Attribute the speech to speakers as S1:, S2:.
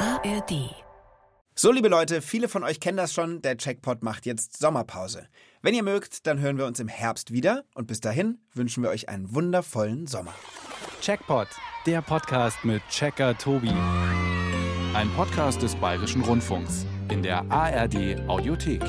S1: ARD.
S2: So, liebe Leute, viele von euch kennen das schon. Der Checkpot macht jetzt Sommerpause. Wenn ihr mögt, dann hören wir uns im Herbst wieder. Und bis dahin wünschen wir euch einen wundervollen Sommer.
S3: Checkpot, der Podcast mit Checker Tobi. Ein Podcast des Bayerischen Rundfunks in der ARD Audiothek.